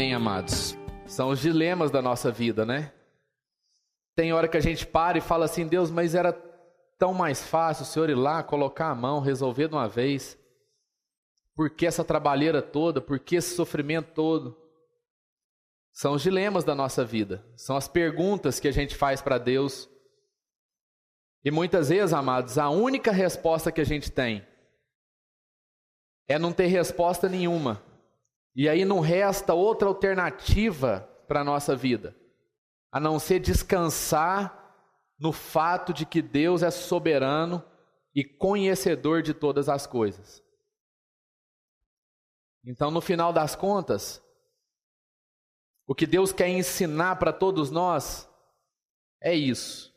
Amém, amados. São os dilemas da nossa vida, né? Tem hora que a gente para e fala assim: Deus, mas era tão mais fácil o Senhor ir lá, colocar a mão, resolver de uma vez. Por que essa trabalheira toda? Por que esse sofrimento todo? São os dilemas da nossa vida, são as perguntas que a gente faz para Deus. E muitas vezes, amados, a única resposta que a gente tem é não ter resposta nenhuma. E aí não resta outra alternativa para a nossa vida, a não ser descansar no fato de que Deus é soberano e conhecedor de todas as coisas. Então, no final das contas, o que Deus quer ensinar para todos nós é isso.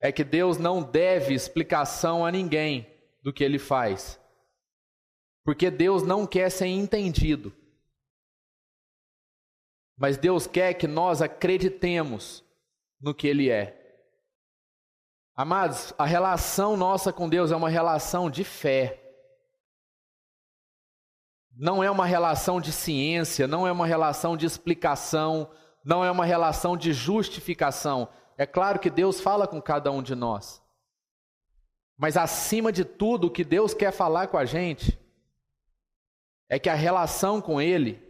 É que Deus não deve explicação a ninguém do que ele faz. Porque Deus não quer ser entendido. Mas Deus quer que nós acreditemos no que Ele é. Amados, a relação nossa com Deus é uma relação de fé. Não é uma relação de ciência, não é uma relação de explicação, não é uma relação de justificação. É claro que Deus fala com cada um de nós. Mas acima de tudo, o que Deus quer falar com a gente é que a relação com Ele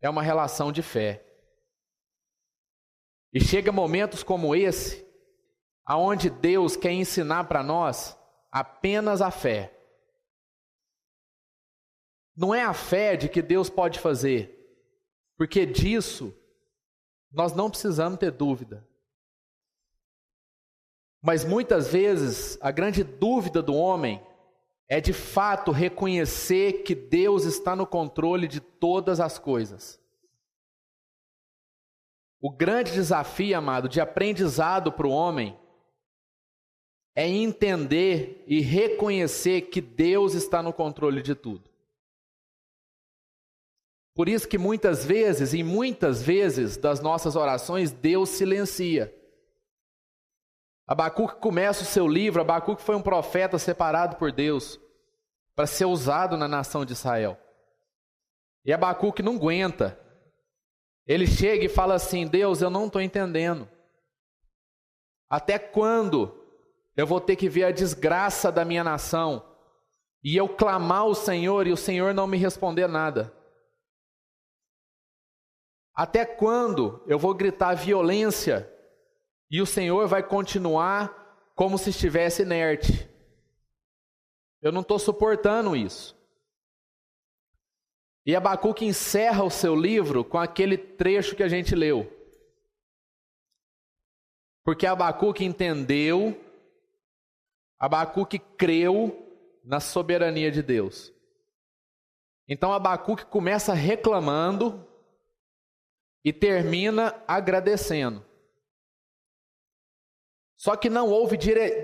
é uma relação de fé. E chega momentos como esse, aonde Deus quer ensinar para nós apenas a fé. Não é a fé de que Deus pode fazer, porque disso nós não precisamos ter dúvida. Mas muitas vezes a grande dúvida do homem é de fato reconhecer que Deus está no controle de todas as coisas. O grande desafio, amado, de aprendizado para o homem é entender e reconhecer que Deus está no controle de tudo. Por isso que muitas vezes, e muitas vezes das nossas orações, Deus silencia. Abacuque começa o seu livro, Abacuque foi um profeta separado por Deus para ser usado na nação de Israel. E Abacuque não aguenta. Ele chega e fala assim: Deus, eu não estou entendendo. Até quando eu vou ter que ver a desgraça da minha nação e eu clamar ao Senhor e o Senhor não me responder nada? Até quando eu vou gritar violência e o Senhor vai continuar como se estivesse inerte. Eu não estou suportando isso. E Abacuque encerra o seu livro com aquele trecho que a gente leu. Porque Abacuque entendeu, Abacuque creu na soberania de Deus. Então Abacuque começa reclamando e termina agradecendo. Só que não houve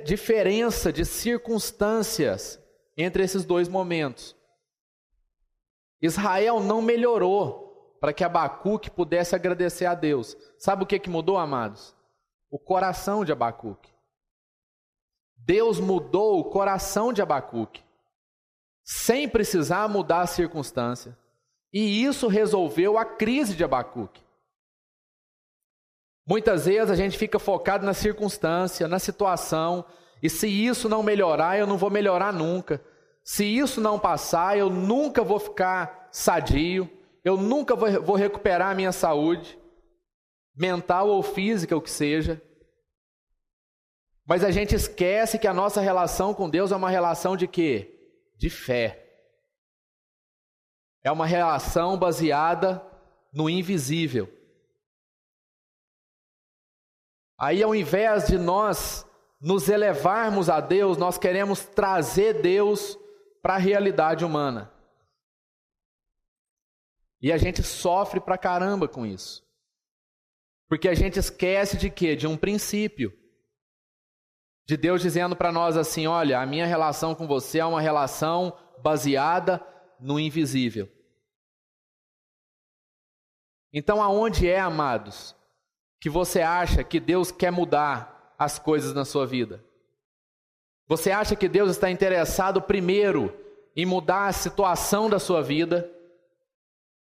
diferença de circunstâncias entre esses dois momentos. Israel não melhorou para que Abacuque pudesse agradecer a Deus. Sabe o que, que mudou, amados? O coração de Abacuque. Deus mudou o coração de Abacuque, sem precisar mudar a circunstância. E isso resolveu a crise de Abacuque. Muitas vezes a gente fica focado na circunstância, na situação, e se isso não melhorar, eu não vou melhorar nunca. Se isso não passar, eu nunca vou ficar sadio, eu nunca vou, recuperar a minha saúde, mental ou física, o que seja. Mas a gente esquece que a nossa relação com Deus é uma relação de quê? De fé. É uma relação baseada no invisível. Aí, ao invés de nós nos elevarmos a Deus, nós queremos trazer Deus para a realidade humana. E a gente sofre pra caramba com isso. Porque a gente esquece de quê? De um princípio. De Deus dizendo para nós assim: olha, a minha relação com você é uma relação baseada no invisível. Então, aonde é, amados, que você acha que Deus quer mudar as coisas na sua vida? Você acha que Deus está interessado primeiro em mudar a situação da sua vida?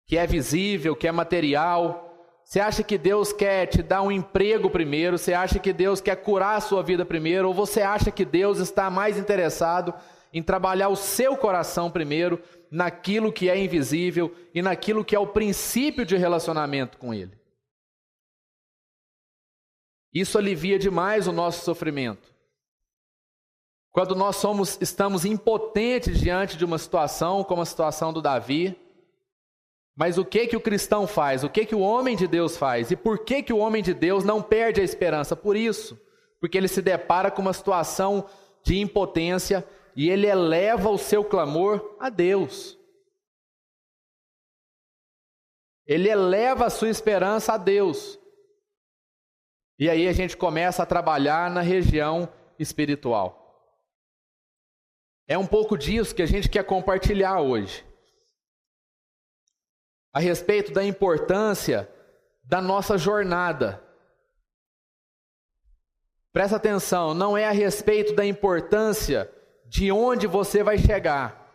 que é visível, que é material. Você acha que Deus quer te dar um emprego primeiro? Você acha que Deus quer curar a sua vida primeiro? Ou você acha que Deus está mais interessado em trabalhar o seu coração primeiro, naquilo que é invisível e naquilo que é o princípio de relacionamento com Ele? Isso alivia demais o nosso sofrimento. Quando nós somos, estamos impotentes diante de uma situação, como a situação do Davi, mas o que que o cristão faz? O que que o homem de Deus faz? E por que que o homem de Deus não perde a esperança? Por isso, porque ele se depara com uma situação de impotência e ele eleva o seu clamor a Deus. Ele eleva a sua esperança a Deus. E aí a gente começa a trabalhar na região espiritual. É um pouco disso que a gente quer compartilhar hoje. A respeito da importância da nossa jornada. Presta atenção, não é a respeito da importância de onde você vai chegar.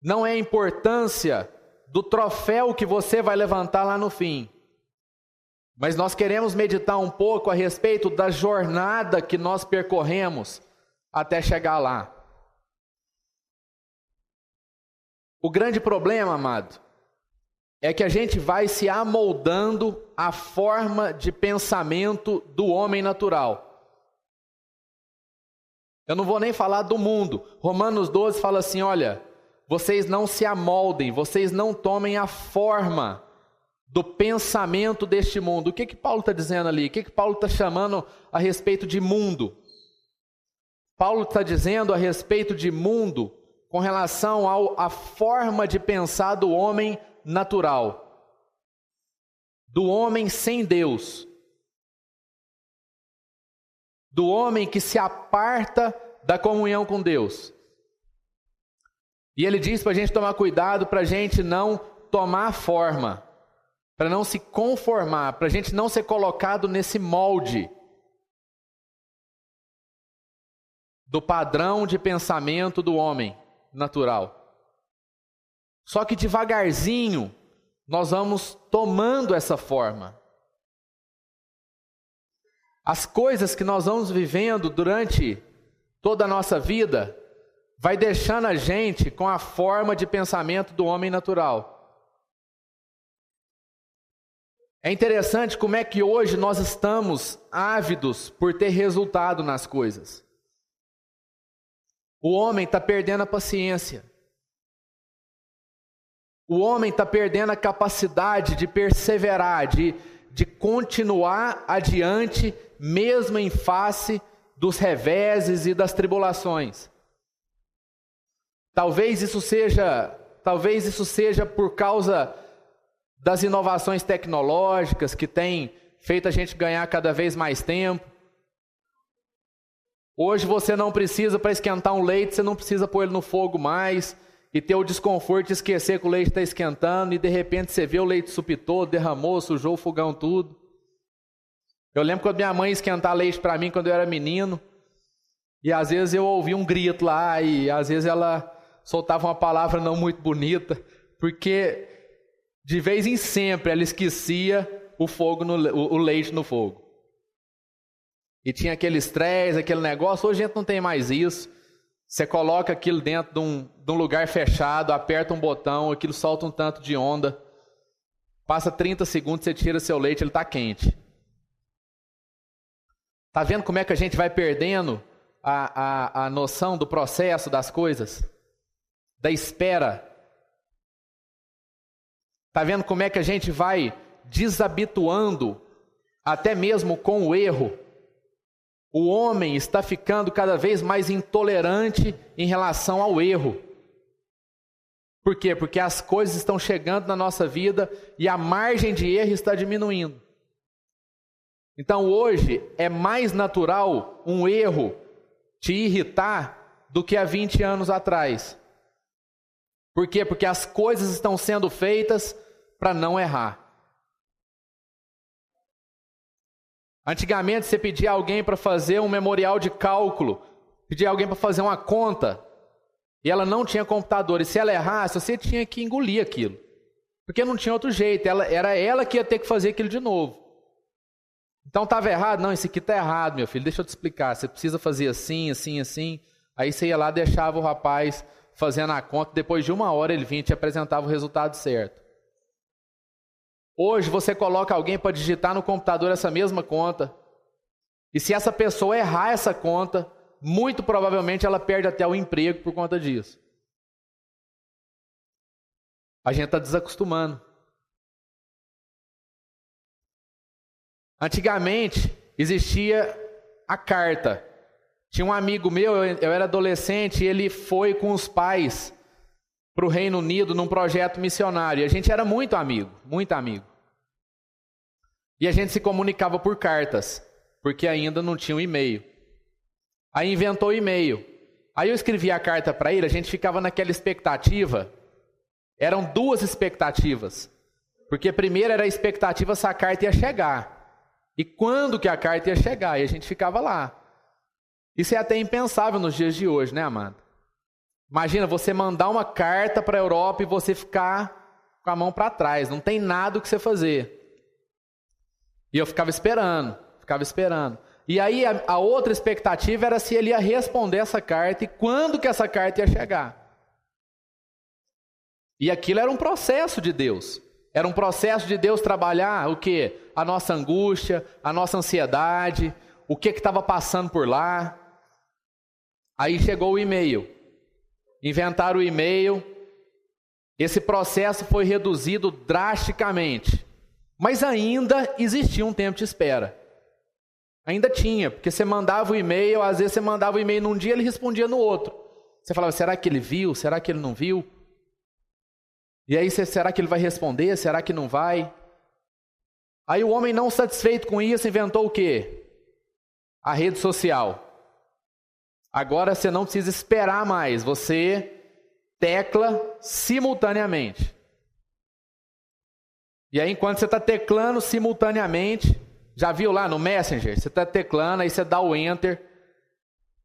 Não é a importância do troféu que você vai levantar lá no fim. Mas nós queremos meditar um pouco a respeito da jornada que nós percorremos até chegar lá. O grande problema, amado, é que a gente vai se amoldando à forma de pensamento do homem natural. Eu não vou nem falar do mundo. Romanos 12 fala assim: olha, vocês não se amoldem, vocês não tomem a forma do pensamento deste mundo. O que que Paulo está dizendo ali? O que que Paulo está chamando a respeito de mundo? Paulo está dizendo a respeito de mundo com relação à forma de pensar do homem natural, do homem sem Deus, do homem que se aparta da comunhão com Deus. E ele diz para a gente tomar cuidado para a gente não tomar forma para não se conformar, para a gente não ser colocado nesse molde do padrão de pensamento do homem natural. Só que devagarzinho nós vamos tomando essa forma. As coisas que nós vamos vivendo durante toda a nossa vida vai deixando a gente com a forma de pensamento do homem natural. É interessante como é que hoje nós estamos ávidos por ter resultado nas coisas. O homem está perdendo a paciência. O homem está perdendo a capacidade de perseverar, de, de continuar adiante, mesmo em face dos reveses e das tribulações. Talvez isso seja, talvez isso seja por causa das inovações tecnológicas que têm feito a gente ganhar cada vez mais tempo. Hoje você não precisa, para esquentar um leite, você não precisa pôr ele no fogo mais e ter o desconforto de esquecer que o leite está esquentando e de repente você vê o leite supitou, derramou, sujou o fogão tudo. Eu lembro quando minha mãe esquentar leite para mim quando eu era menino e às vezes eu ouvia um grito lá e às vezes ela soltava uma palavra não muito bonita, porque de vez em sempre ela esquecia o fogo no, o, leite no fogo. E tinha aquele estresse, aquele negócio. Hoje a gente não tem mais isso. Você coloca aquilo dentro de um, de um lugar fechado, aperta um botão, aquilo solta um tanto de onda. Passa 30 segundos, você tira seu leite, ele está quente. Tá vendo como é que a gente vai perdendo a, a, a noção do processo das coisas? Da espera Está vendo como é que a gente vai desabituando, até mesmo com o erro? O homem está ficando cada vez mais intolerante em relação ao erro. Por quê? Porque as coisas estão chegando na nossa vida e a margem de erro está diminuindo. Então hoje é mais natural um erro te irritar do que há 20 anos atrás. Por quê? Porque as coisas estão sendo feitas para não errar. Antigamente você pedia alguém para fazer um memorial de cálculo, pedia alguém para fazer uma conta, e ela não tinha computador, e se ela errasse, você tinha que engolir aquilo. Porque não tinha outro jeito, ela, era ela que ia ter que fazer aquilo de novo. Então estava errado? Não, isso aqui está errado, meu filho, deixa eu te explicar. Você precisa fazer assim, assim, assim. Aí você ia lá, deixava o rapaz fazendo a conta, depois de uma hora ele vinha e te apresentava o resultado certo. Hoje você coloca alguém para digitar no computador essa mesma conta, e se essa pessoa errar essa conta, muito provavelmente ela perde até o emprego por conta disso. A gente está desacostumando. Antigamente existia a carta. Tinha um amigo meu, eu era adolescente, e ele foi com os pais para o Reino Unido num projeto missionário. E a gente era muito amigo, muito amigo. E a gente se comunicava por cartas, porque ainda não tinha um e-mail. Aí inventou o e-mail. Aí eu escrevi a carta para ele, a gente ficava naquela expectativa eram duas expectativas. Porque a primeira era a expectativa se a carta ia chegar. E quando que a carta ia chegar? E a gente ficava lá. Isso é até impensável nos dias de hoje, né, amado? Imagina você mandar uma carta para a Europa e você ficar com a mão para trás, não tem nada o que você fazer. E eu ficava esperando, ficava esperando. E aí a, a outra expectativa era se ele ia responder essa carta e quando que essa carta ia chegar. E aquilo era um processo de Deus. Era um processo de Deus trabalhar o que? A nossa angústia, a nossa ansiedade, o que estava passando por lá. Aí chegou o e-mail. Inventaram o e-mail. Esse processo foi reduzido drasticamente. Mas ainda existia um tempo de espera. Ainda tinha, porque você mandava o e-mail, às vezes você mandava o e-mail num dia, ele respondia no outro. Você falava, será que ele viu? Será que ele não viu? E aí, será que ele vai responder? Será que não vai? Aí o homem não satisfeito com isso inventou o quê? A rede social. Agora você não precisa esperar mais, você tecla simultaneamente. E aí, enquanto você está teclando simultaneamente, já viu lá no Messenger? Você está teclando, aí você dá o Enter,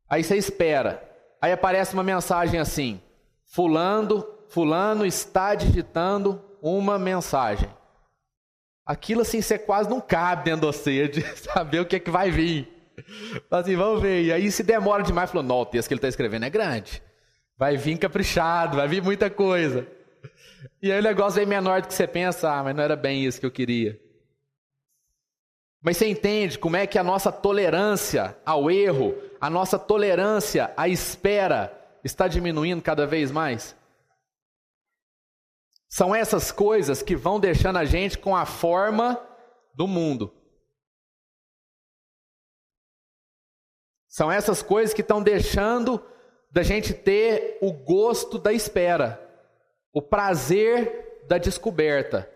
aí você espera. Aí aparece uma mensagem assim: Fulano fulano está digitando uma mensagem. Aquilo assim, você quase não cabe dentro de você, de saber o que é que vai vir. Assim, vamos ver. E aí se demora demais, falou, não, o texto que ele está escrevendo é grande. Vai vir caprichado, vai vir muita coisa. E aí o negócio vem menor do que você pensa, ah, mas não era bem isso que eu queria. Mas você entende como é que a nossa tolerância ao erro, a nossa tolerância à espera está diminuindo cada vez mais? São essas coisas que vão deixando a gente com a forma do mundo. São essas coisas que estão deixando da gente ter o gosto da espera, o prazer da descoberta.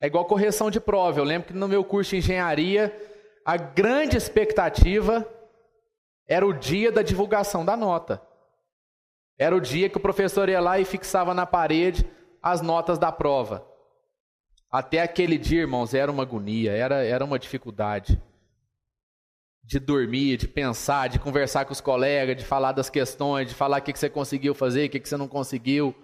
É igual correção de prova. Eu lembro que no meu curso de engenharia, a grande expectativa era o dia da divulgação da nota. Era o dia que o professor ia lá e fixava na parede as notas da prova. Até aquele dia, irmãos, era uma agonia, era, era uma dificuldade. De dormir, de pensar, de conversar com os colegas, de falar das questões, de falar o que, você conseguiu fazer, o que, que você não conseguiu.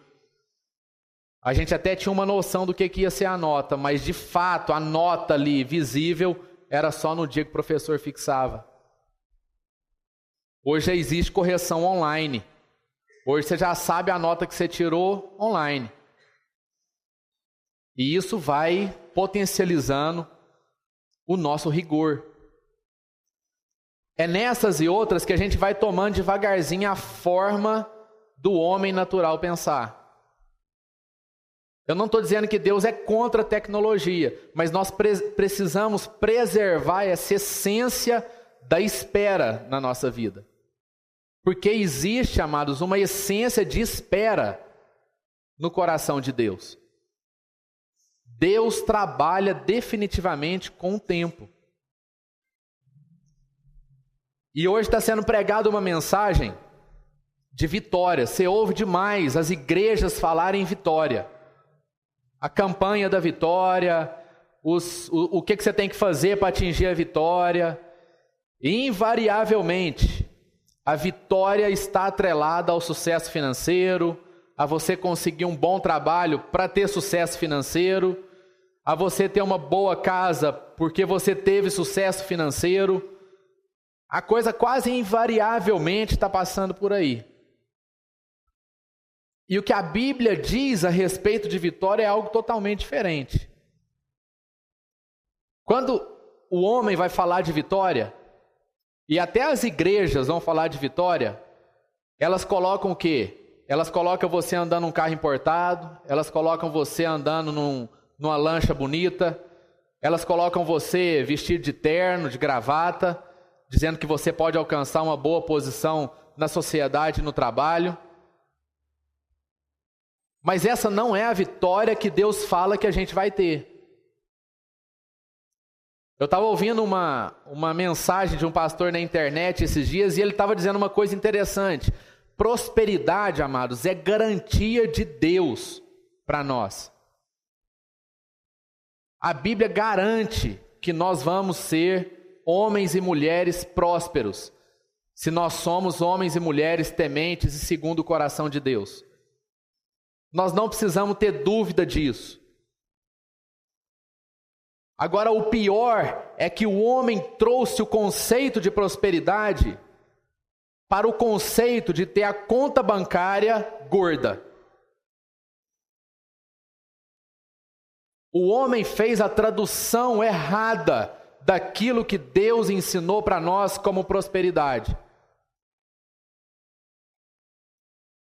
A gente até tinha uma noção do que, que ia ser a nota, mas de fato a nota ali visível era só no dia que o professor fixava. Hoje já existe correção online. Hoje você já sabe a nota que você tirou online. E isso vai potencializando o nosso rigor. É nessas e outras que a gente vai tomando devagarzinho a forma do homem natural pensar. Eu não estou dizendo que Deus é contra a tecnologia, mas nós pre precisamos preservar essa essência da espera na nossa vida. Porque existe, amados, uma essência de espera no coração de Deus. Deus trabalha definitivamente com o tempo. E hoje está sendo pregada uma mensagem de vitória. Você ouve demais as igrejas falarem em vitória. A campanha da vitória, os, o, o que, que você tem que fazer para atingir a vitória. Invariavelmente, a vitória está atrelada ao sucesso financeiro, a você conseguir um bom trabalho para ter sucesso financeiro, a você ter uma boa casa porque você teve sucesso financeiro. A coisa quase invariavelmente está passando por aí. E o que a Bíblia diz a respeito de vitória é algo totalmente diferente. Quando o homem vai falar de vitória, e até as igrejas vão falar de vitória, elas colocam o quê? Elas colocam você andando num carro importado, elas colocam você andando num, numa lancha bonita, elas colocam você vestido de terno, de gravata, dizendo que você pode alcançar uma boa posição na sociedade no trabalho. Mas essa não é a vitória que Deus fala que a gente vai ter. Eu estava ouvindo uma, uma mensagem de um pastor na internet esses dias e ele estava dizendo uma coisa interessante. Prosperidade, amados, é garantia de Deus para nós. A Bíblia garante que nós vamos ser homens e mulheres prósperos, se nós somos homens e mulheres tementes e segundo o coração de Deus. Nós não precisamos ter dúvida disso. Agora, o pior é que o homem trouxe o conceito de prosperidade para o conceito de ter a conta bancária gorda. O homem fez a tradução errada daquilo que Deus ensinou para nós como prosperidade.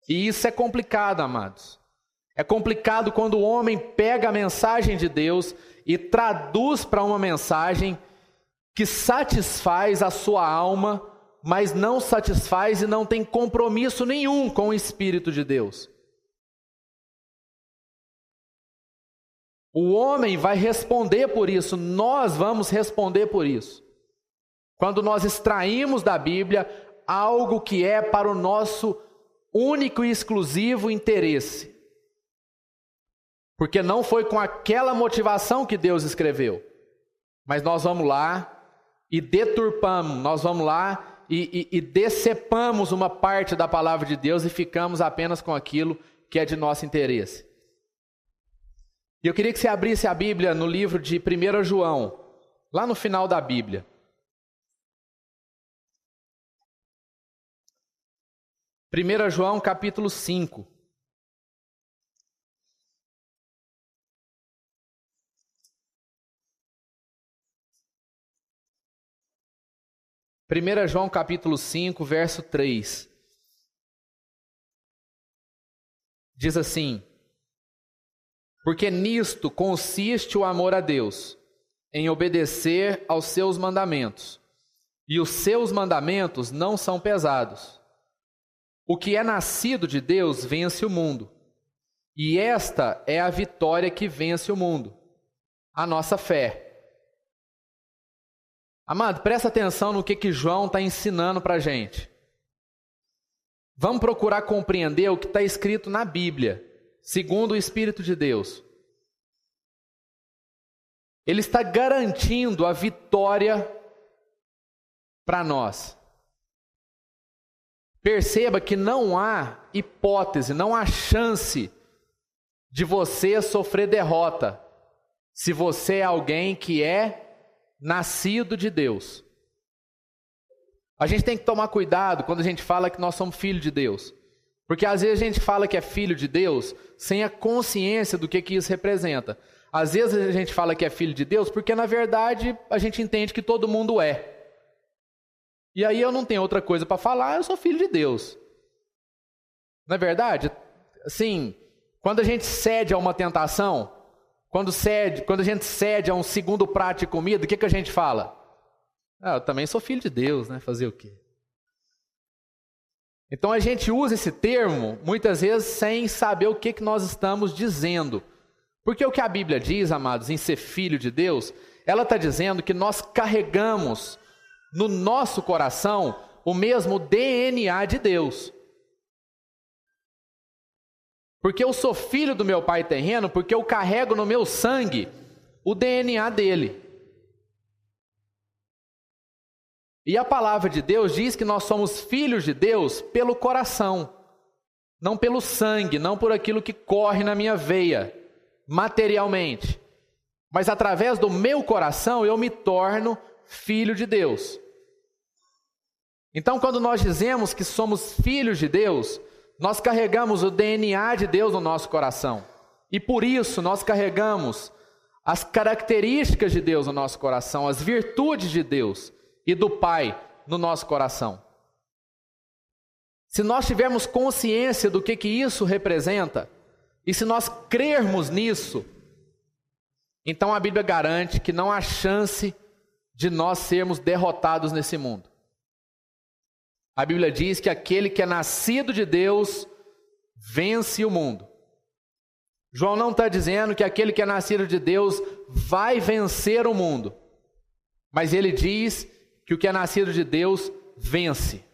E isso é complicado, amados. É complicado quando o homem pega a mensagem de Deus e traduz para uma mensagem que satisfaz a sua alma, mas não satisfaz e não tem compromisso nenhum com o Espírito de Deus. O homem vai responder por isso, nós vamos responder por isso. Quando nós extraímos da Bíblia algo que é para o nosso único e exclusivo interesse. Porque não foi com aquela motivação que Deus escreveu. Mas nós vamos lá e deturpamos, nós vamos lá e, e, e decepamos uma parte da palavra de Deus e ficamos apenas com aquilo que é de nosso interesse. E eu queria que você abrisse a Bíblia no livro de 1 João, lá no final da Bíblia. Primeira João capítulo 5. 1 João capítulo 5, verso 3. Diz assim: Porque nisto consiste o amor a Deus, em obedecer aos seus mandamentos. E os seus mandamentos não são pesados. O que é nascido de Deus vence o mundo. E esta é a vitória que vence o mundo, a nossa fé. Amado, presta atenção no que, que João está ensinando para a gente. Vamos procurar compreender o que está escrito na Bíblia, segundo o Espírito de Deus. Ele está garantindo a vitória para nós. Perceba que não há hipótese, não há chance de você sofrer derrota se você é alguém que é nascido de Deus. A gente tem que tomar cuidado quando a gente fala que nós somos filho de Deus. Porque às vezes a gente fala que é filho de Deus sem a consciência do que, que isso representa. Às vezes a gente fala que é filho de Deus porque na verdade a gente entende que todo mundo é. E aí eu não tenho outra coisa para falar, eu sou filho de Deus. Na é verdade, assim, quando a gente cede a uma tentação, quando, cede, quando a gente cede a um segundo prato de comida, o que, que a gente fala? Ah, eu também sou filho de Deus, né? Fazer o quê? Então a gente usa esse termo muitas vezes sem saber o que, que nós estamos dizendo. Porque o que a Bíblia diz, amados, em ser filho de Deus, ela está dizendo que nós carregamos no nosso coração o mesmo DNA de Deus. Porque eu sou filho do meu pai terreno, porque eu carrego no meu sangue o DNA dele. E a palavra de Deus diz que nós somos filhos de Deus pelo coração. não pelo sangue, não por aquilo que corre na minha veia, materialmente, mas através do meu coração eu me torno filho de Deus. Então, quando nós dizemos que somos filhos de Deus, nós carregamos o DNA de Deus no nosso coração. E por isso nós carregamos as características de Deus no nosso coração, as virtudes de Deus e do Pai no nosso coração. Se nós tivermos consciência do que, que isso representa, e se nós crermos nisso, então a Bíblia garante que não há chance de nós sermos derrotados nesse mundo. A Bíblia diz que aquele que é nascido de Deus vence o mundo. João não está dizendo que aquele que é nascido de Deus vai vencer o mundo, mas ele diz que o que é nascido de Deus vence.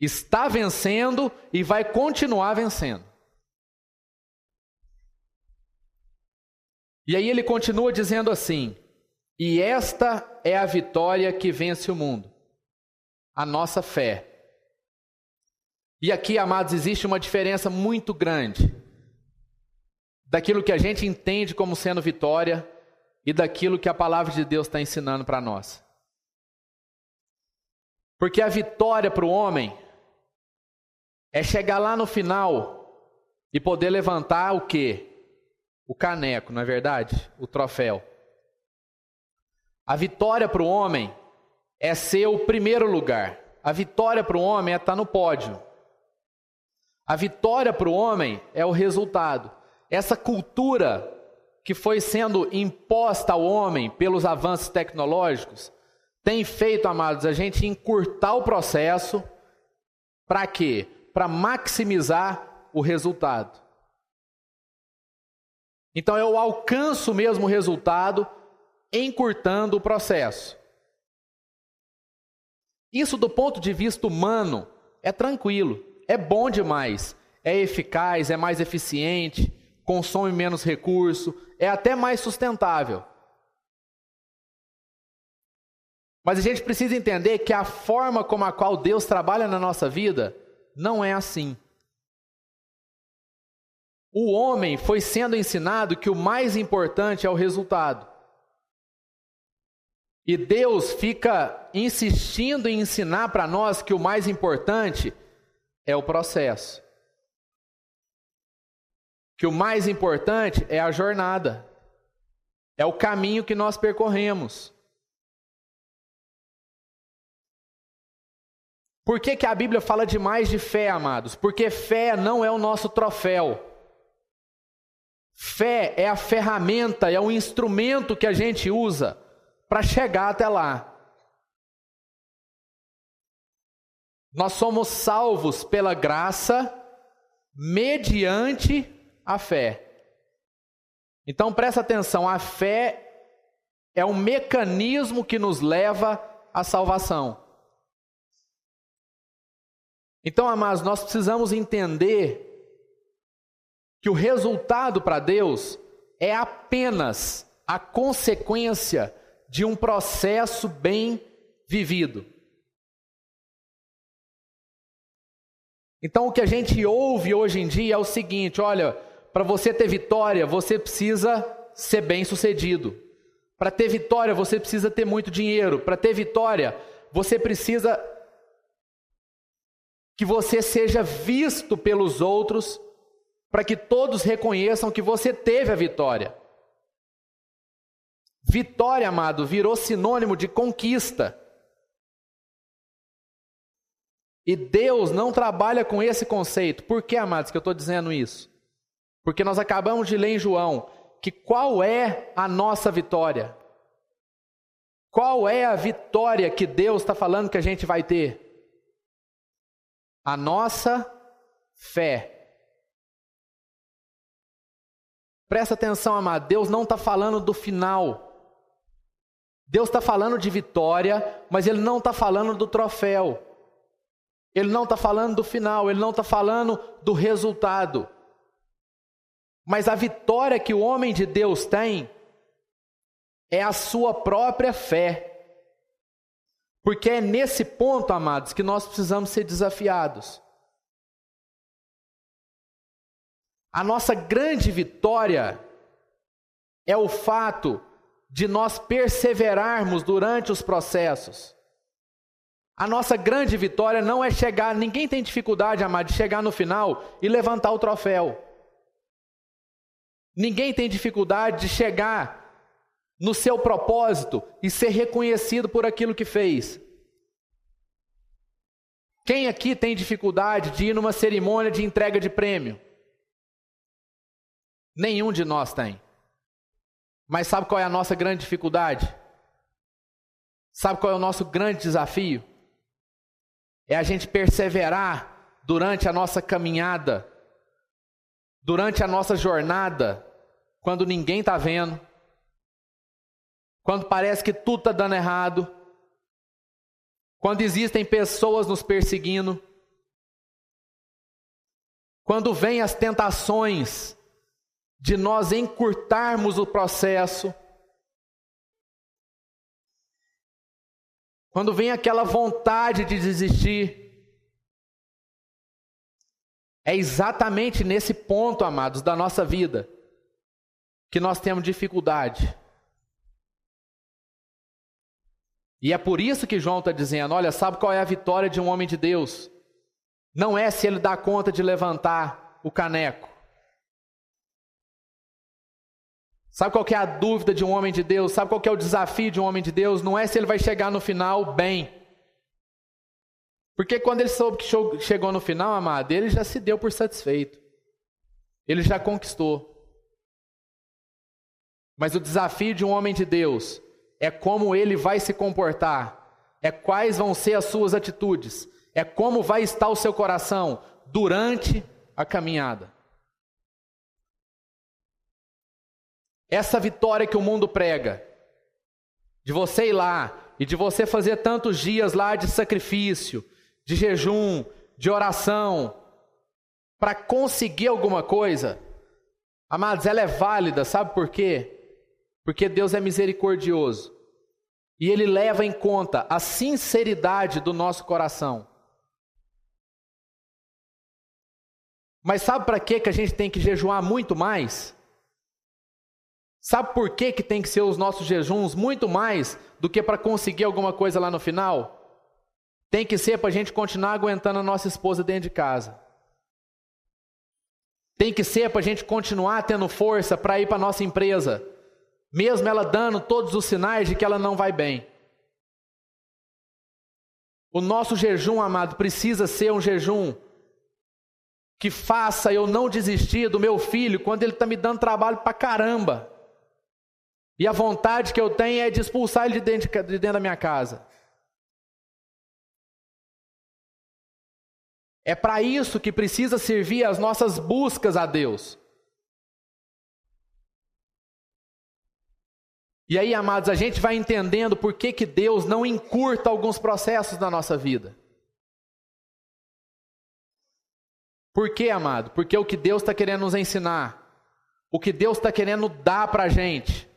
Está vencendo e vai continuar vencendo. E aí ele continua dizendo assim: E esta é a vitória que vence o mundo, a nossa fé. E aqui, amados, existe uma diferença muito grande daquilo que a gente entende como sendo vitória e daquilo que a palavra de Deus está ensinando para nós. Porque a vitória para o homem é chegar lá no final e poder levantar o quê? O caneco, não é verdade? O troféu. A vitória para o homem é ser o primeiro lugar. A vitória para o homem é estar tá no pódio. A vitória para o homem é o resultado. Essa cultura que foi sendo imposta ao homem pelos avanços tecnológicos tem feito, amados, a gente encurtar o processo para quê? Para maximizar o resultado. Então eu alcanço o mesmo resultado encurtando o processo. Isso, do ponto de vista humano, é tranquilo, é bom demais, é eficaz, é mais eficiente, consome menos recurso, é até mais sustentável. Mas a gente precisa entender que a forma como a qual Deus trabalha na nossa vida não é assim. O homem foi sendo ensinado que o mais importante é o resultado. E Deus fica insistindo em ensinar para nós que o mais importante é o processo que o mais importante é a jornada, é o caminho que nós percorremos. Por que, que a Bíblia fala demais de fé, amados? Porque fé não é o nosso troféu. Fé é a ferramenta, é o instrumento que a gente usa para chegar até lá. Nós somos salvos pela graça mediante a fé. Então presta atenção, a fé é um mecanismo que nos leva à salvação. Então, amados, nós precisamos entender que o resultado para Deus é apenas a consequência de um processo bem vivido. Então, o que a gente ouve hoje em dia é o seguinte: olha, para você ter vitória, você precisa ser bem-sucedido. Para ter vitória, você precisa ter muito dinheiro. Para ter vitória, você precisa que você seja visto pelos outros, para que todos reconheçam que você teve a vitória. Vitória, amado, virou sinônimo de conquista. E Deus não trabalha com esse conceito. Por que, amados, que eu estou dizendo isso? Porque nós acabamos de ler em João que qual é a nossa vitória? Qual é a vitória que Deus está falando que a gente vai ter? A nossa fé. Presta atenção, amado. Deus não está falando do final. Deus está falando de vitória, mas Ele não está falando do troféu. Ele não está falando do final. Ele não está falando do resultado. Mas a vitória que o homem de Deus tem é a sua própria fé. Porque é nesse ponto, amados, que nós precisamos ser desafiados. A nossa grande vitória é o fato de nós perseverarmos durante os processos. A nossa grande vitória não é chegar, ninguém tem dificuldade, amado, de chegar no final e levantar o troféu. Ninguém tem dificuldade de chegar no seu propósito e ser reconhecido por aquilo que fez. Quem aqui tem dificuldade de ir numa cerimônia de entrega de prêmio? Nenhum de nós tem. Mas sabe qual é a nossa grande dificuldade? Sabe qual é o nosso grande desafio? É a gente perseverar durante a nossa caminhada, durante a nossa jornada, quando ninguém está vendo, quando parece que tudo está dando errado, quando existem pessoas nos perseguindo, quando vêm as tentações de nós encurtarmos o processo, quando vem aquela vontade de desistir, é exatamente nesse ponto, amados, da nossa vida, que nós temos dificuldade. E é por isso que João está dizendo: olha, sabe qual é a vitória de um homem de Deus? Não é se ele dá conta de levantar o caneco. Sabe qual é a dúvida de um homem de Deus? Sabe qual é o desafio de um homem de Deus? Não é se ele vai chegar no final bem. Porque quando ele soube que chegou no final, amado, ele já se deu por satisfeito. Ele já conquistou. Mas o desafio de um homem de Deus é como ele vai se comportar, é quais vão ser as suas atitudes, é como vai estar o seu coração durante a caminhada. Essa vitória que o mundo prega, de você ir lá e de você fazer tantos dias lá de sacrifício, de jejum, de oração, para conseguir alguma coisa, amados, ela é válida, sabe por quê? Porque Deus é misericordioso e Ele leva em conta a sinceridade do nosso coração. Mas sabe para que a gente tem que jejuar muito mais? Sabe por que, que tem que ser os nossos jejuns muito mais do que para conseguir alguma coisa lá no final? Tem que ser para a gente continuar aguentando a nossa esposa dentro de casa. Tem que ser para a gente continuar tendo força para ir para a nossa empresa mesmo ela dando todos os sinais de que ela não vai bem. O nosso jejum, amado, precisa ser um jejum que faça eu não desistir do meu filho quando ele está me dando trabalho para caramba. E a vontade que eu tenho é de expulsar ele de dentro, de dentro da minha casa. É para isso que precisa servir as nossas buscas a Deus. E aí, amados, a gente vai entendendo por que, que Deus não encurta alguns processos da nossa vida. Por quê, amado? Porque o que Deus está querendo nos ensinar, o que Deus está querendo dar para a gente,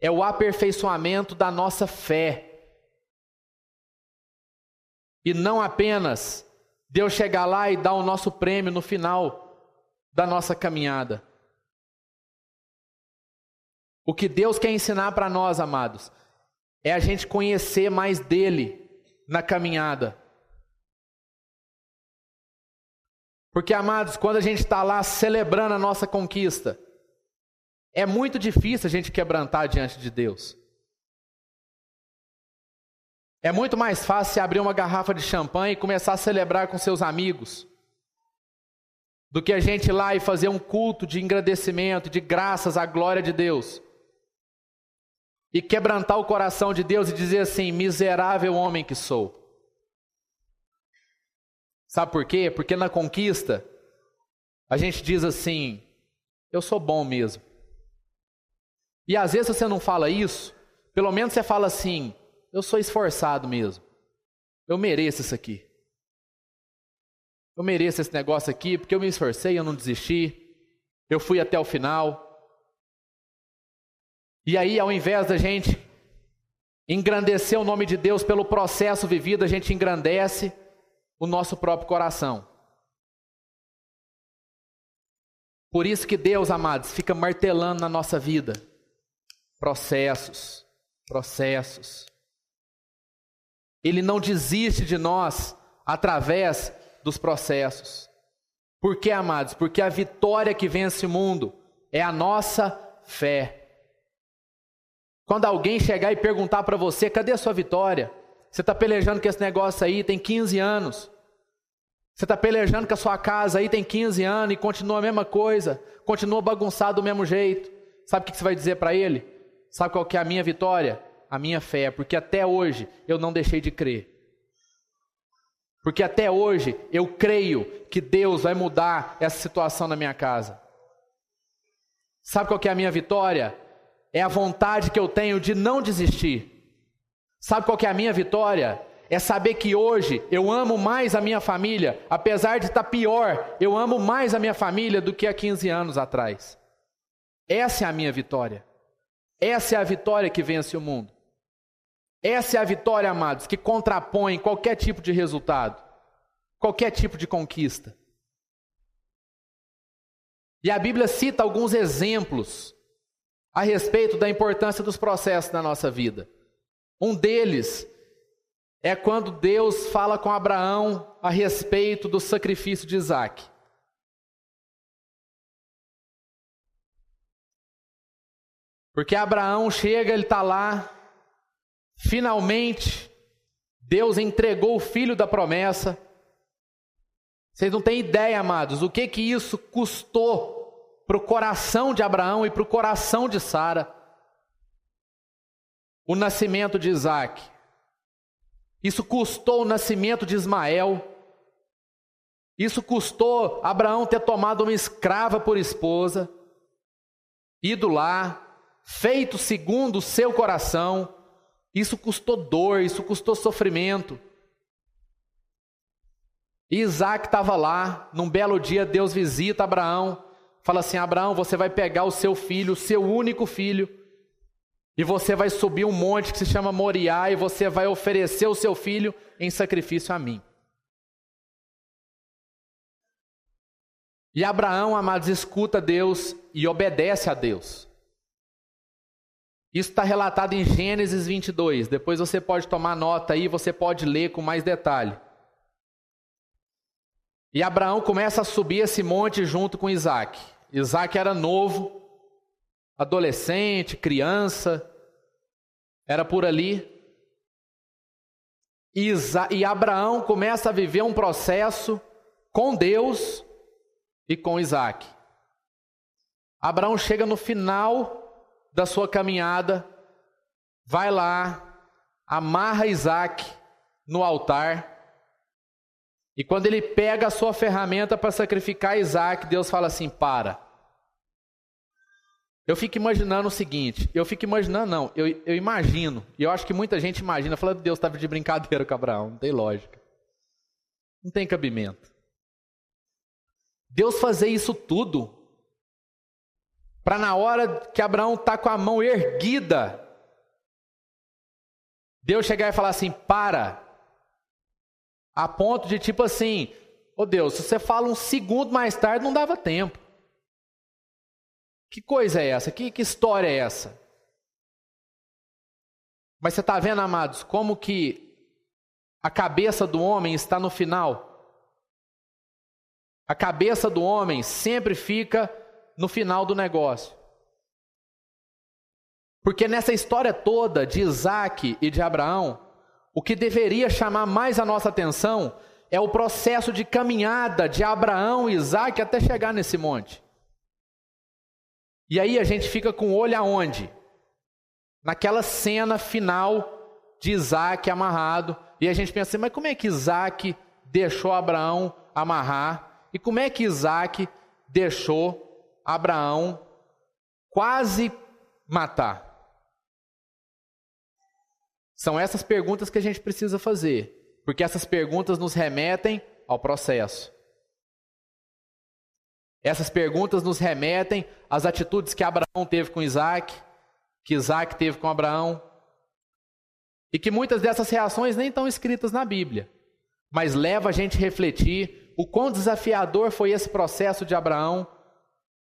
é o aperfeiçoamento da nossa fé. E não apenas Deus chegar lá e dar o nosso prêmio no final da nossa caminhada. O que Deus quer ensinar para nós, amados, é a gente conhecer mais dele na caminhada. Porque, amados, quando a gente está lá celebrando a nossa conquista, é muito difícil a gente quebrantar diante de Deus. É muito mais fácil abrir uma garrafa de champanhe e começar a celebrar com seus amigos, do que a gente ir lá e fazer um culto de agradecimento, de graças à glória de Deus e quebrantar o coração de Deus e dizer assim: miserável homem que sou. Sabe por quê? Porque na conquista a gente diz assim: eu sou bom mesmo. E às vezes você não fala isso, pelo menos você fala assim: eu sou esforçado mesmo. Eu mereço isso aqui. Eu mereço esse negócio aqui porque eu me esforcei, eu não desisti. Eu fui até o final. E aí, ao invés da gente engrandecer o nome de Deus pelo processo vivido, a gente engrandece o nosso próprio coração. Por isso que Deus, amados, fica martelando na nossa vida. Processos, processos. Ele não desiste de nós através dos processos. Por que, amados? Porque a vitória que vence o mundo é a nossa fé. Quando alguém chegar e perguntar para você, cadê a sua vitória? Você está pelejando com esse negócio aí, tem 15 anos. Você está pelejando com a sua casa aí, tem 15 anos e continua a mesma coisa, continua bagunçado do mesmo jeito. Sabe o que você vai dizer para ele? Sabe qual que é a minha vitória? A minha fé, porque até hoje eu não deixei de crer. Porque até hoje eu creio que Deus vai mudar essa situação na minha casa. Sabe qual que é a minha vitória? É a vontade que eu tenho de não desistir. Sabe qual que é a minha vitória? É saber que hoje eu amo mais a minha família, apesar de estar pior, eu amo mais a minha família do que há 15 anos atrás. Essa é a minha vitória. Essa é a vitória que vence o mundo. Essa é a vitória, amados, que contrapõe qualquer tipo de resultado, qualquer tipo de conquista. E a Bíblia cita alguns exemplos a respeito da importância dos processos na nossa vida. Um deles é quando Deus fala com Abraão a respeito do sacrifício de Isaac. Porque Abraão chega, ele está lá, finalmente, Deus entregou o filho da promessa. Vocês não têm ideia, amados, o que que isso custou para o coração de Abraão e para o coração de Sara o nascimento de Isaac. Isso custou o nascimento de Ismael. Isso custou Abraão ter tomado uma escrava por esposa, ido lá, feito segundo o seu coração. Isso custou dor, isso custou sofrimento. E Isaac estava lá, num belo dia, Deus visita Abraão, fala assim: Abraão, você vai pegar o seu filho, o seu único filho, e você vai subir um monte que se chama Moriá e você vai oferecer o seu filho em sacrifício a mim. E Abraão, amados, escuta Deus e obedece a Deus. Isso está relatado em Gênesis 22. Depois você pode tomar nota aí, você pode ler com mais detalhe. E Abraão começa a subir esse monte junto com Isaac. Isaac era novo, adolescente, criança, era por ali. E, e Abraão começa a viver um processo com Deus e com Isaac. Abraão chega no final da sua caminhada, vai lá, amarra Isaac no altar. E quando ele pega a sua ferramenta para sacrificar Isaac, Deus fala assim: para. Eu fico imaginando o seguinte, eu fico imaginando, não, eu, eu imagino, e eu acho que muita gente imagina, falando, Deus estava de brincadeira com Abraão, não tem lógica. Não tem cabimento. Deus fazer isso tudo, para na hora que Abraão está com a mão erguida, Deus chegar e falar assim, para, a ponto de tipo assim, ô oh Deus, se você fala um segundo mais tarde, não dava tempo. Que coisa é essa? Que, que história é essa? Mas você está vendo, amados, como que a cabeça do homem está no final. A cabeça do homem sempre fica no final do negócio. Porque nessa história toda de Isaac e de Abraão, o que deveria chamar mais a nossa atenção é o processo de caminhada de Abraão e Isaac até chegar nesse monte. E aí a gente fica com o olho aonde? Naquela cena final de Isaac amarrado. E a gente pensa assim, mas como é que Isaac deixou Abraão amarrar? E como é que Isaac deixou Abraão quase matar? São essas perguntas que a gente precisa fazer, porque essas perguntas nos remetem ao processo. Essas perguntas nos remetem às atitudes que Abraão teve com Isaac, que Isaac teve com Abraão, e que muitas dessas reações nem estão escritas na Bíblia, mas leva a gente a refletir o quão desafiador foi esse processo de Abraão,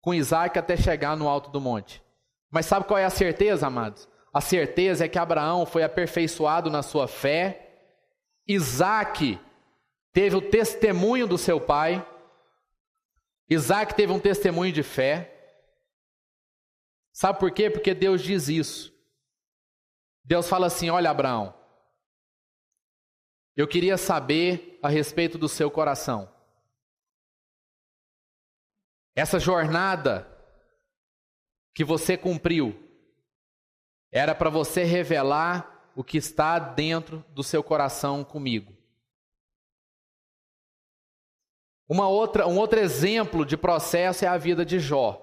com Isaac até chegar no alto do monte. Mas sabe qual é a certeza, amados? A certeza é que Abraão foi aperfeiçoado na sua fé, Isaac teve o testemunho do seu pai, Isaac teve um testemunho de fé. Sabe por quê? Porque Deus diz isso. Deus fala assim: Olha, Abraão, eu queria saber a respeito do seu coração. Essa jornada que você cumpriu era para você revelar o que está dentro do seu coração comigo. Uma outra, um outro exemplo de processo é a vida de Jó.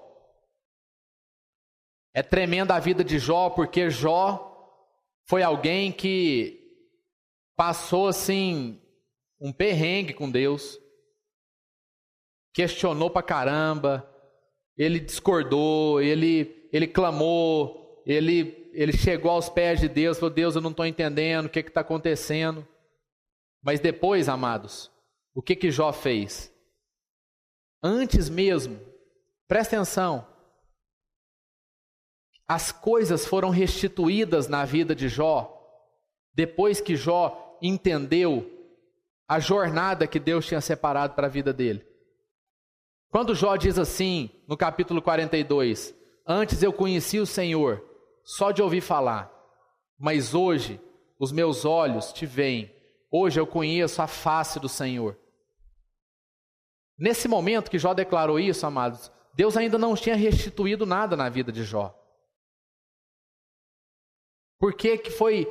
É tremenda a vida de Jó, porque Jó foi alguém que passou assim um perrengue com Deus, questionou pra caramba, ele discordou, ele, ele clamou, ele, ele chegou aos pés de Deus, falou: Deus, eu não estou entendendo o que está acontecendo. Mas depois, amados, o que que Jó fez? Antes mesmo, presta atenção, as coisas foram restituídas na vida de Jó, depois que Jó entendeu a jornada que Deus tinha separado para a vida dele. Quando Jó diz assim, no capítulo 42, Antes eu conheci o Senhor, só de ouvir falar, mas hoje os meus olhos te veem, hoje eu conheço a face do Senhor. Nesse momento que Jó declarou isso, amados, Deus ainda não tinha restituído nada na vida de Jó. Por que, que foi,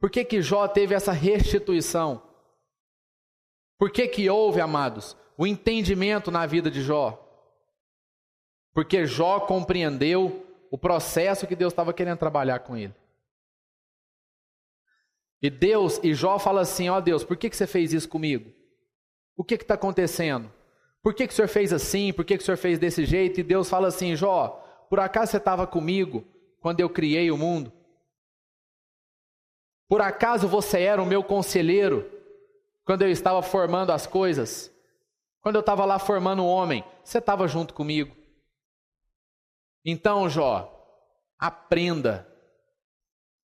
por que, que Jó teve essa restituição? Por que, que houve, amados, o entendimento na vida de Jó? Porque Jó compreendeu o processo que Deus estava querendo trabalhar com ele. E Deus, e Jó fala assim: Ó oh Deus, por que, que você fez isso comigo? O que está acontecendo? Por que, que o senhor fez assim? Por que, que o senhor fez desse jeito? E Deus fala assim: Jó, por acaso você estava comigo quando eu criei o mundo? Por acaso você era o meu conselheiro quando eu estava formando as coisas? Quando eu estava lá formando o homem, você estava junto comigo. Então, Jó, aprenda.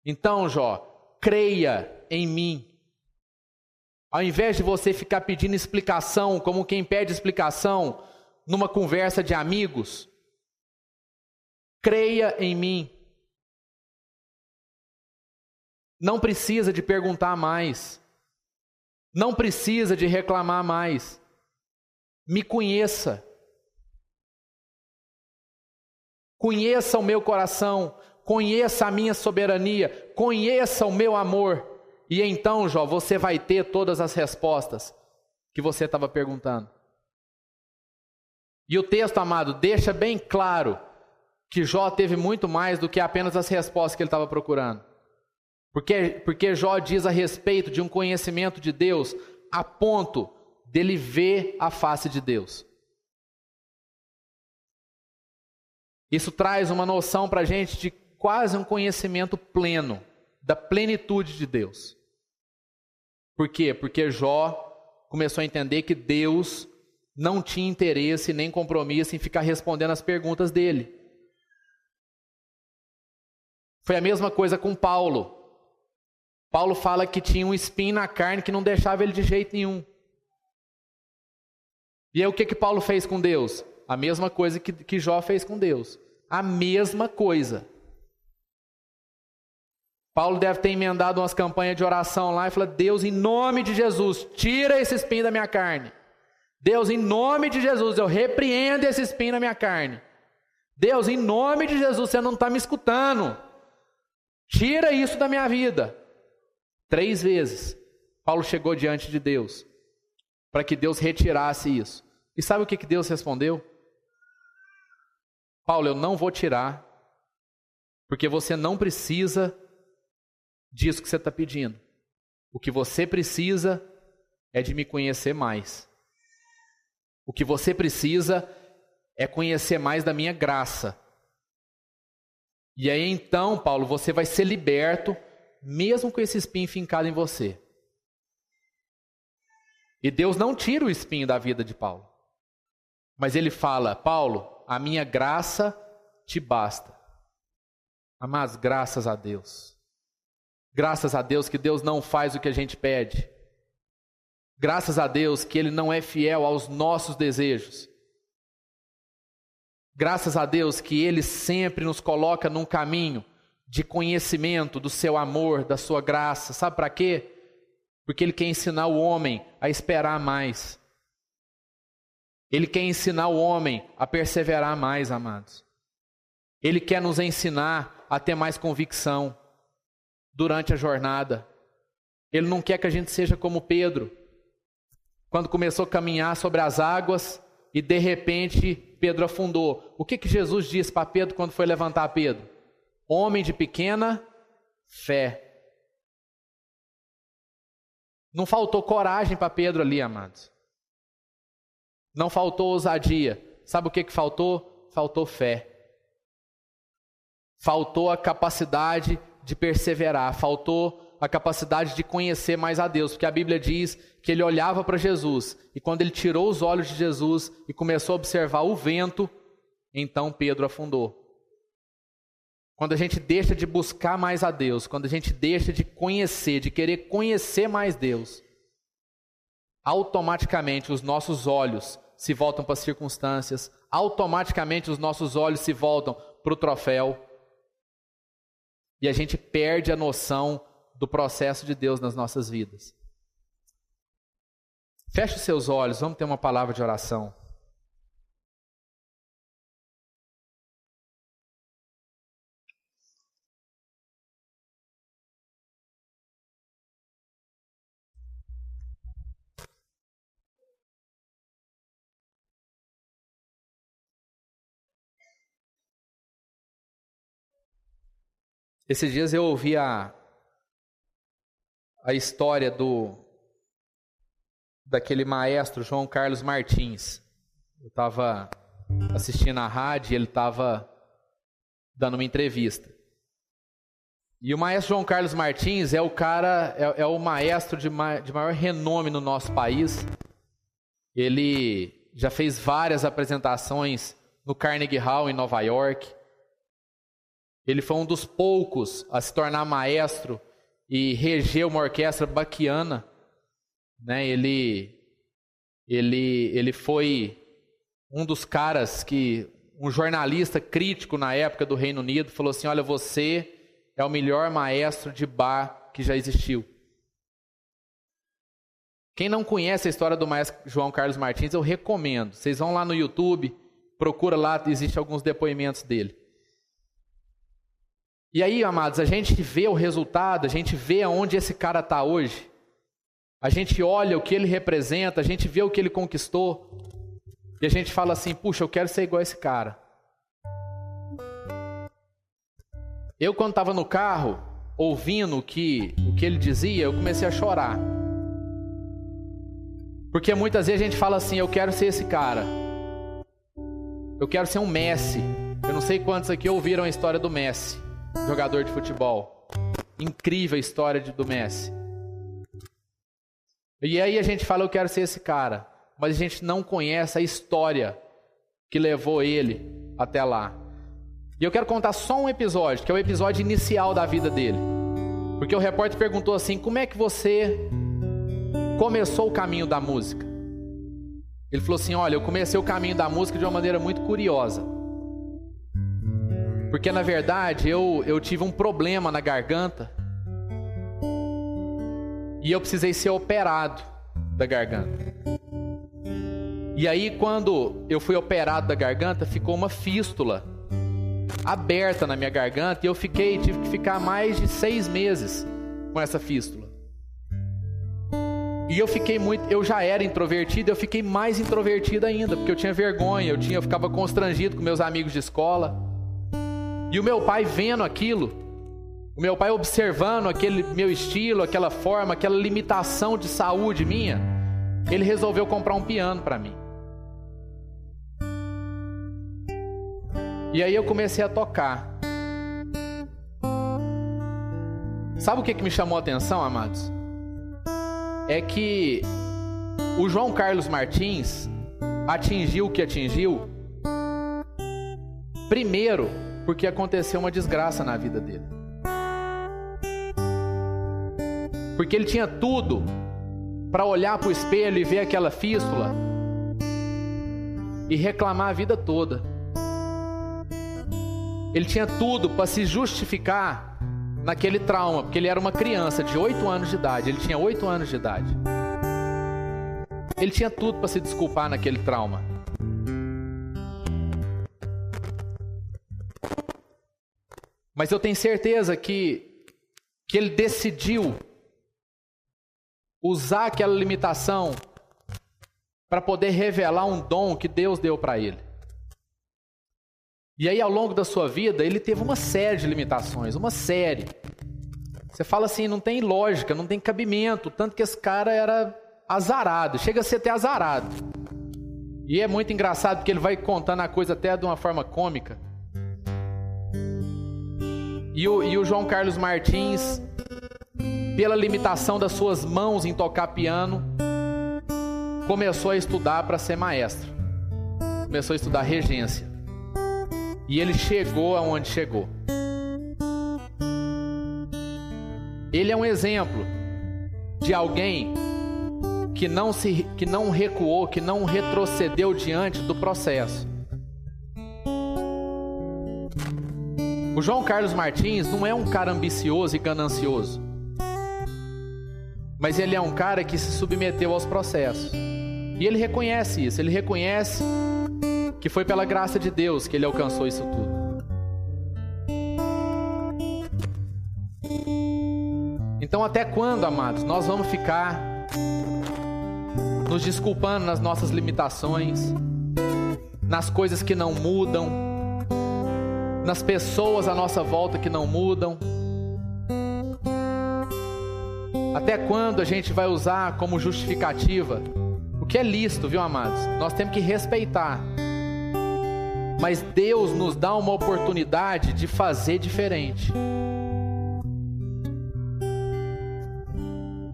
Então, Jó, creia em mim. Ao invés de você ficar pedindo explicação, como quem pede explicação numa conversa de amigos, creia em mim. Não precisa de perguntar mais. Não precisa de reclamar mais. Me conheça. Conheça o meu coração, conheça a minha soberania, conheça o meu amor. E então, Jó, você vai ter todas as respostas que você estava perguntando. E o texto, amado, deixa bem claro que Jó teve muito mais do que apenas as respostas que ele estava procurando. Porque, porque Jó diz a respeito de um conhecimento de Deus a ponto dele ver a face de Deus. Isso traz uma noção para a gente de quase um conhecimento pleno, da plenitude de Deus. Por quê? Porque Jó começou a entender que Deus não tinha interesse nem compromisso em ficar respondendo as perguntas dele. Foi a mesma coisa com Paulo. Paulo fala que tinha um espinho na carne que não deixava ele de jeito nenhum. E aí o que que Paulo fez com Deus? A mesma coisa que, que Jó fez com Deus. A mesma coisa. Paulo deve ter emendado umas campanhas de oração lá e falou: Deus, em nome de Jesus, tira esse espinho da minha carne. Deus, em nome de Jesus, eu repreendo esse espinho na minha carne. Deus, em nome de Jesus, você não está me escutando. Tira isso da minha vida. Três vezes, Paulo chegou diante de Deus para que Deus retirasse isso. E sabe o que, que Deus respondeu? Paulo, eu não vou tirar, porque você não precisa disso que você está pedindo. O que você precisa é de me conhecer mais. O que você precisa é conhecer mais da minha graça. E aí então, Paulo, você vai ser liberto, mesmo com esse espinho fincado em você. E Deus não tira o espinho da vida de Paulo. Mas ele fala: Paulo, a minha graça te basta. Amados, graças a Deus. Graças a Deus que Deus não faz o que a gente pede. Graças a Deus que Ele não é fiel aos nossos desejos. Graças a Deus que Ele sempre nos coloca num caminho de conhecimento do seu amor, da sua graça. Sabe para quê? Porque Ele quer ensinar o homem a esperar mais. Ele quer ensinar o homem a perseverar mais, amados. Ele quer nos ensinar a ter mais convicção durante a jornada. Ele não quer que a gente seja como Pedro, quando começou a caminhar sobre as águas e de repente Pedro afundou. O que, que Jesus disse para Pedro quando foi levantar Pedro? Homem de pequena fé. Não faltou coragem para Pedro ali, amados. Não faltou ousadia. Sabe o que, que faltou? Faltou fé. Faltou a capacidade de perseverar. Faltou a capacidade de conhecer mais a Deus, porque a Bíblia diz que ele olhava para Jesus e quando ele tirou os olhos de Jesus e começou a observar o vento, então Pedro afundou. Quando a gente deixa de buscar mais a Deus, quando a gente deixa de conhecer, de querer conhecer mais Deus, automaticamente os nossos olhos se voltam para as circunstâncias, automaticamente os nossos olhos se voltam para o troféu, e a gente perde a noção do processo de Deus nas nossas vidas. Feche os seus olhos, vamos ter uma palavra de oração. Esses dias eu ouvi a, a história do daquele maestro João Carlos Martins. Eu estava assistindo a rádio e ele estava dando uma entrevista. E o maestro João Carlos Martins é o cara, é, é o maestro de, de maior renome no nosso país. Ele já fez várias apresentações no Carnegie Hall em Nova York. Ele foi um dos poucos a se tornar maestro e reger uma orquestra baquiana. Né? Ele, ele, ele foi um dos caras que um jornalista crítico na época do Reino Unido falou assim: Olha, você é o melhor maestro de bar que já existiu. Quem não conhece a história do maestro João Carlos Martins, eu recomendo. Vocês vão lá no YouTube, procura lá, existe alguns depoimentos dele. E aí, amados, a gente vê o resultado, a gente vê aonde esse cara está hoje. A gente olha o que ele representa, a gente vê o que ele conquistou. E a gente fala assim: puxa, eu quero ser igual a esse cara. Eu, quando estava no carro, ouvindo o que, o que ele dizia, eu comecei a chorar. Porque muitas vezes a gente fala assim: eu quero ser esse cara. Eu quero ser um Messi. Eu não sei quantos aqui ouviram a história do Messi jogador de futebol. Incrível a história do Messi. E aí a gente fala, eu quero ser esse cara. Mas a gente não conhece a história que levou ele até lá. E eu quero contar só um episódio, que é o episódio inicial da vida dele. Porque o repórter perguntou assim: como é que você começou o caminho da música? Ele falou assim: olha, eu comecei o caminho da música de uma maneira muito curiosa. Porque na verdade eu, eu tive um problema na garganta. E eu precisei ser operado da garganta. E aí, quando eu fui operado da garganta, ficou uma fístula aberta na minha garganta. E eu fiquei, tive que ficar mais de seis meses com essa fístula. E eu fiquei muito, eu já era introvertido, eu fiquei mais introvertido ainda, porque eu tinha vergonha, eu tinha, eu ficava constrangido com meus amigos de escola. E o meu pai vendo aquilo, o meu pai observando aquele meu estilo, aquela forma, aquela limitação de saúde minha, ele resolveu comprar um piano para mim. E aí eu comecei a tocar. Sabe o que, que me chamou a atenção, amados? É que o João Carlos Martins atingiu o que atingiu Primeiro, porque aconteceu uma desgraça na vida dele. Porque ele tinha tudo para olhar para o espelho e ver aquela fístula e reclamar a vida toda. Ele tinha tudo para se justificar naquele trauma, porque ele era uma criança de 8 anos de idade. Ele tinha 8 anos de idade. Ele tinha tudo para se desculpar naquele trauma. Mas eu tenho certeza que, que ele decidiu usar aquela limitação para poder revelar um dom que Deus deu para ele. E aí, ao longo da sua vida, ele teve uma série de limitações, uma série. Você fala assim, não tem lógica, não tem cabimento, tanto que esse cara era azarado, chega a ser até azarado. E é muito engraçado porque ele vai contando a coisa até de uma forma cômica. E o, e o João Carlos Martins, pela limitação das suas mãos em tocar piano, começou a estudar para ser maestro. Começou a estudar regência. E ele chegou aonde chegou. Ele é um exemplo de alguém que não se que não recuou, que não retrocedeu diante do processo. O João Carlos Martins não é um cara ambicioso e ganancioso. Mas ele é um cara que se submeteu aos processos. E ele reconhece isso, ele reconhece que foi pela graça de Deus que ele alcançou isso tudo. Então, até quando, amados, nós vamos ficar nos desculpando nas nossas limitações, nas coisas que não mudam, nas pessoas à nossa volta que não mudam? Até quando a gente vai usar como justificativa o que é lícito, viu, amados? Nós temos que respeitar. Mas Deus nos dá uma oportunidade de fazer diferente.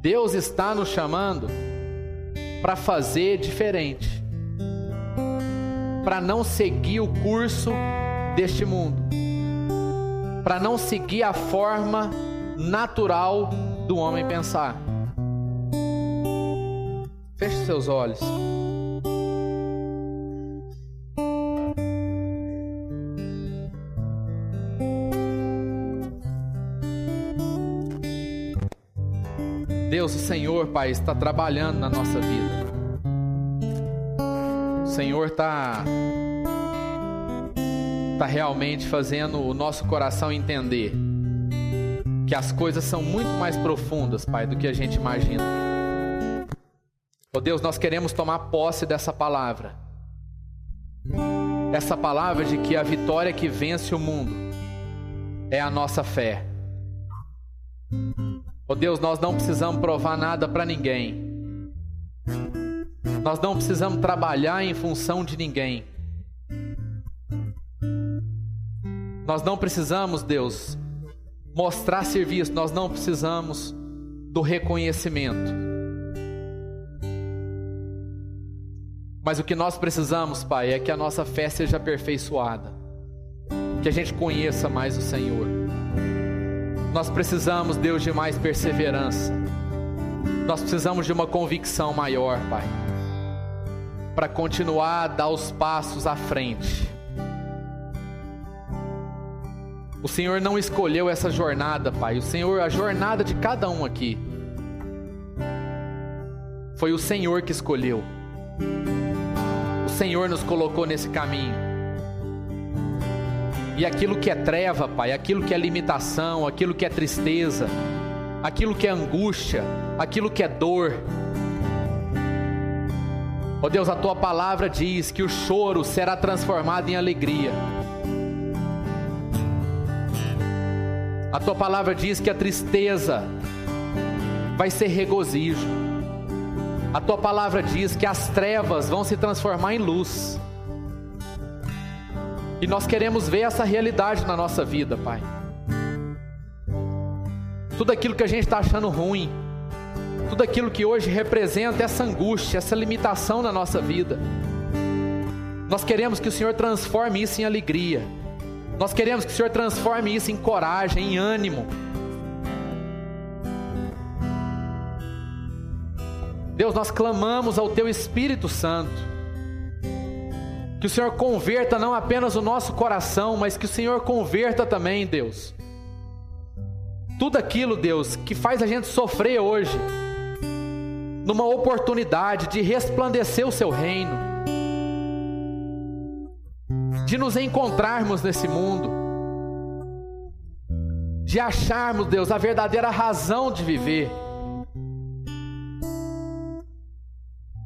Deus está nos chamando para fazer diferente. Para não seguir o curso deste mundo, para não seguir a forma natural do homem pensar. Feche seus olhos. Deus, o Senhor, Pai, está trabalhando na nossa vida. O Senhor está está realmente fazendo o nosso coração entender que as coisas são muito mais profundas, Pai, do que a gente imagina. Oh Deus, nós queremos tomar posse dessa palavra. Essa palavra de que a vitória que vence o mundo é a nossa fé. Oh Deus, nós não precisamos provar nada para ninguém. Nós não precisamos trabalhar em função de ninguém. Nós não precisamos, Deus, mostrar serviço, nós não precisamos do reconhecimento. Mas o que nós precisamos, Pai, é que a nossa fé seja aperfeiçoada, que a gente conheça mais o Senhor. Nós precisamos, Deus, de mais perseverança. Nós precisamos de uma convicção maior, Pai, para continuar a dar os passos à frente o Senhor não escolheu essa jornada, Pai. O Senhor, a jornada de cada um aqui, foi o Senhor que escolheu. O Senhor nos colocou nesse caminho. E aquilo que é treva, Pai, aquilo que é limitação, aquilo que é tristeza, aquilo que é angústia, aquilo que é dor. Ó oh Deus, a tua palavra diz que o choro será transformado em alegria. A tua palavra diz que a tristeza vai ser regozijo. A tua palavra diz que as trevas vão se transformar em luz. E nós queremos ver essa realidade na nossa vida, Pai. Tudo aquilo que a gente está achando ruim, tudo aquilo que hoje representa essa angústia, essa limitação na nossa vida, nós queremos que o Senhor transforme isso em alegria Nós queremos que o Senhor transforme isso em coragem, em ânimo. Deus, nós clamamos ao Teu Espírito Santo. Que o Senhor converta não apenas o nosso coração, mas que o Senhor converta também, Deus. Tudo aquilo, Deus, que faz a gente sofrer hoje, numa oportunidade de resplandecer o Seu reino de nos encontrarmos nesse mundo, de acharmos, Deus, a verdadeira razão de viver.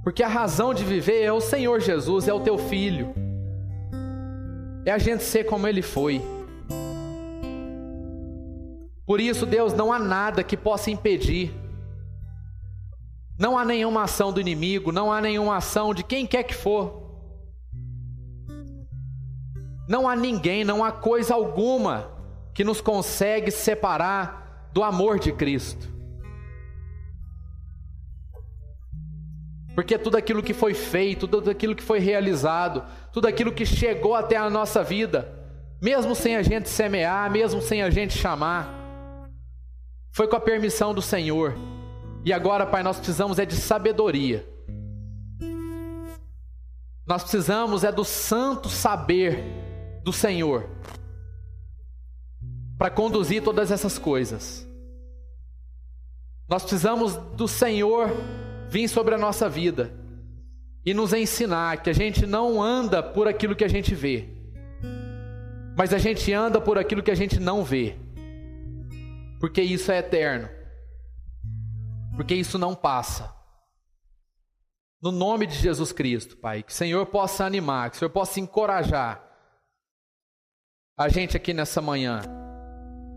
Porque a razão de viver é o Senhor Jesus, é o teu filho. É a gente ser como ele foi. Por isso, Deus, não há nada que possa impedir. Não há nenhuma ação do inimigo, não há nenhuma ação de quem quer que for não há ninguém, não há coisa alguma que nos consegue separar do amor de Cristo. Porque tudo aquilo que foi feito, tudo aquilo que foi realizado, tudo aquilo que chegou até a nossa vida, mesmo sem a gente semear, mesmo sem a gente chamar, foi com a permissão do Senhor. E agora, Pai, nós precisamos é de sabedoria. Nós precisamos é do santo saber do Senhor para conduzir todas essas coisas. Nós precisamos do Senhor vir sobre a nossa vida e nos ensinar que a gente não anda por aquilo que a gente vê, mas a gente anda por aquilo que a gente não vê, porque isso é eterno, porque isso não passa. No nome de Jesus Cristo, Pai, que o Senhor possa animar, que o Senhor possa encorajar a gente aqui nessa manhã.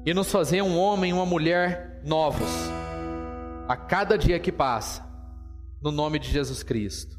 E nos fazer um homem e uma mulher novos. A cada dia que passa, no nome de Jesus Cristo.